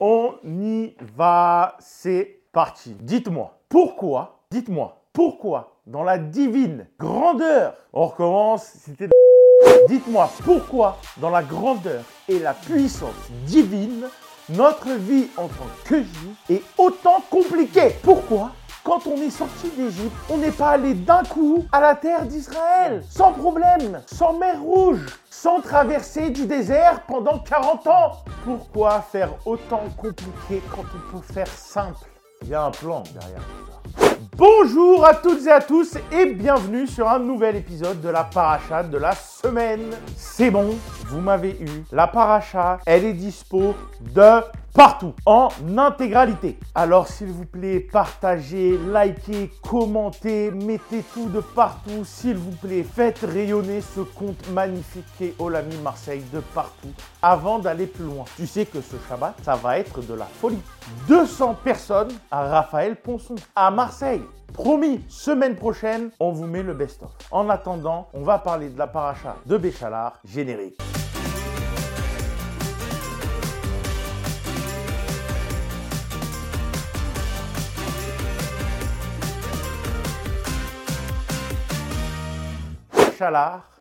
On y va, c'est parti. Dites-moi, pourquoi, dites-moi, pourquoi dans la divine grandeur, on recommence, c'était... Dites-moi pourquoi dans la grandeur et la puissance divine, notre vie en tant que juif est autant compliquée? Pourquoi? Quand on est sorti d'Égypte, on n'est pas allé d'un coup à la terre d'Israël, sans problème, sans mer rouge, sans traverser du désert pendant 40 ans. Pourquoi faire autant compliqué quand on peut faire simple? Il y a un plan derrière tout ça. Bonjour à toutes et à tous et bienvenue sur un nouvel épisode de la paracha de la semaine. C'est bon, vous m'avez eu. La paracha, elle est dispo de partout, en intégralité. Alors s'il vous plaît, partagez, likez, commentez, mettez tout de partout, s'il vous plaît. Faites rayonner ce compte magnifique qu'est Olami Marseille de partout avant d'aller plus loin. Tu sais que ce Shabbat, ça va être de la folie. 200 personnes à Raphaël Ponson, à Marseille. Promis, semaine prochaine, on vous met le best-of. En attendant, on va parler de la paracha de Béchalar, générique.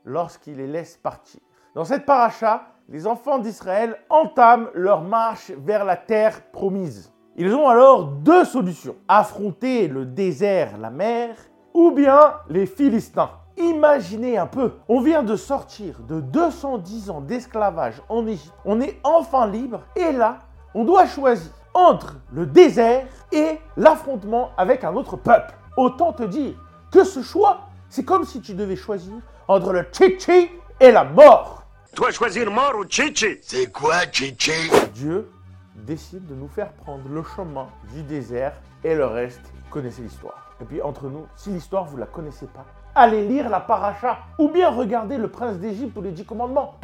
Lorsqu'il les laisse partir. Dans cette paracha, les enfants d'Israël entament leur marche vers la terre promise. Ils ont alors deux solutions. Affronter le désert, la mer, ou bien les Philistins. Imaginez un peu, on vient de sortir de 210 ans d'esclavage en Égypte. On est enfin libre et là, on doit choisir entre le désert et l'affrontement avec un autre peuple. Autant te dire que ce choix c'est comme si tu devais choisir entre le chichi et la mort. Toi choisir mort ou chichi C'est quoi chichi? Dieu décide de nous faire prendre le chemin du désert et le reste, connaissez l'histoire. Et puis entre nous, si l'histoire vous la connaissez pas, allez lire la paracha ou bien regardez le prince d'Égypte ou les dix commandements.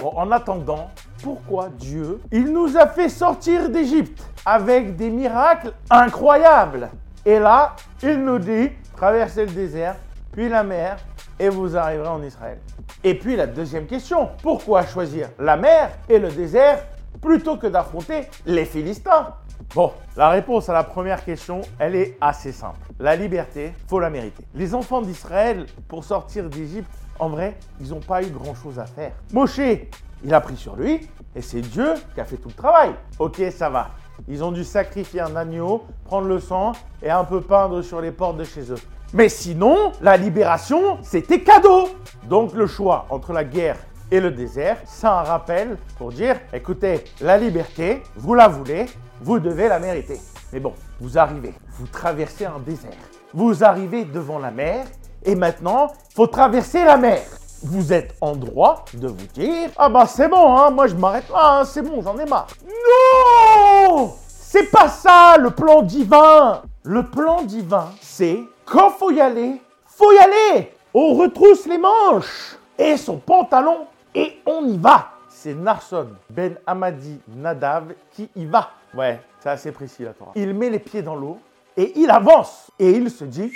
Bon, en attendant, pourquoi Dieu, il nous a fait sortir d'Égypte? Avec des miracles incroyables. Et là, il nous dit, traversez le désert, puis la mer, et vous arriverez en Israël. Et puis la deuxième question, pourquoi choisir la mer et le désert plutôt que d'affronter les Philistins? Bon, la réponse à la première question, elle est assez simple. La liberté, faut la mériter. Les enfants d'Israël, pour sortir d'Égypte, en vrai, ils n'ont pas eu grand-chose à faire. Moshe, il a pris sur lui, et c'est Dieu qui a fait tout le travail. Ok, ça va. Ils ont dû sacrifier un agneau, prendre le sang et un peu peindre sur les portes de chez eux. Mais sinon, la libération, c'était cadeau. Donc le choix entre la guerre et le désert, c'est un rappel pour dire, écoutez, la liberté, vous la voulez, vous devez la mériter. Mais bon, vous arrivez, vous traversez un désert, vous arrivez devant la mer, et maintenant, faut traverser la mer vous êtes en droit de vous dire Ah bah c'est bon, hein, moi je m'arrête là, hein, c'est bon, j'en ai marre. Non pas ça le plan divin Le plan divin, c'est quand faut y aller, faut y aller On retrousse les manches et son pantalon et on y va c'est Narson Ben Hamadi Nadav qui y va. Ouais, c'est assez précis la Torah. Il met les pieds dans l'eau et il avance. Et il se dit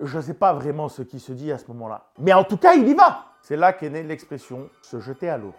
je ne sais pas vraiment ce qui se dit à ce moment-là. Mais en tout cas, il y va. C'est là qu'est née l'expression se jeter à l'eau.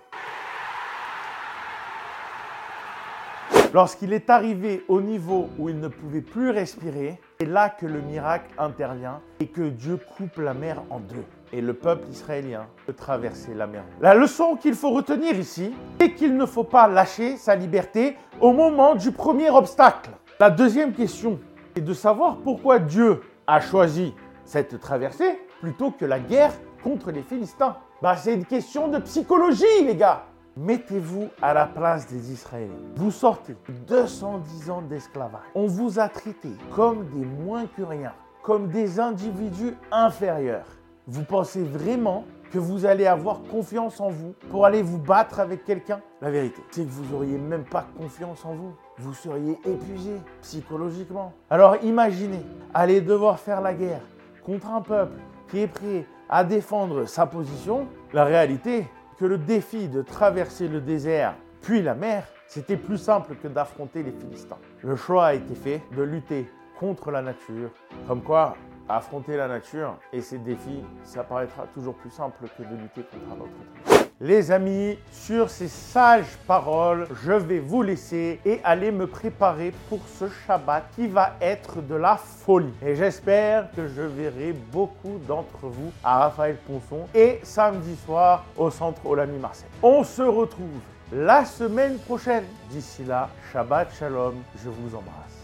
Lorsqu'il est arrivé au niveau où il ne pouvait plus respirer, c'est là que le miracle intervient et que Dieu coupe la mer en deux. Et le peuple israélien peut traverser la mer. La leçon qu'il faut retenir ici, c'est qu'il ne faut pas lâcher sa liberté au moment du premier obstacle. La deuxième question est de savoir pourquoi Dieu a choisi cette traversée plutôt que la guerre contre les Philistins Bah c'est une question de psychologie les gars Mettez-vous à la place des Israéliens. Vous sortez 210 ans d'esclavage. On vous a traité comme des moins que rien, comme des individus inférieurs. Vous pensez vraiment que vous allez avoir confiance en vous pour aller vous battre avec quelqu'un? La vérité, c'est que vous n'auriez même pas confiance en vous. Vous seriez épuisé psychologiquement. Alors imaginez, aller devoir faire la guerre contre un peuple qui est prêt à défendre sa position, la réalité, que le défi de traverser le désert puis la mer, c'était plus simple que d'affronter les Philistins. Le choix a été fait de lutter contre la nature, comme quoi affronter la nature et ses défis, ça paraîtra toujours plus simple que de lutter contre un autre Les amis, sur ces sages paroles, je vais vous laisser et aller me préparer pour ce Shabbat qui va être de la folie. Et j'espère que je verrai beaucoup d'entre vous à Raphaël Ponson et samedi soir au centre Olami Marseille. On se retrouve la semaine prochaine. D'ici là, Shabbat Shalom, je vous embrasse.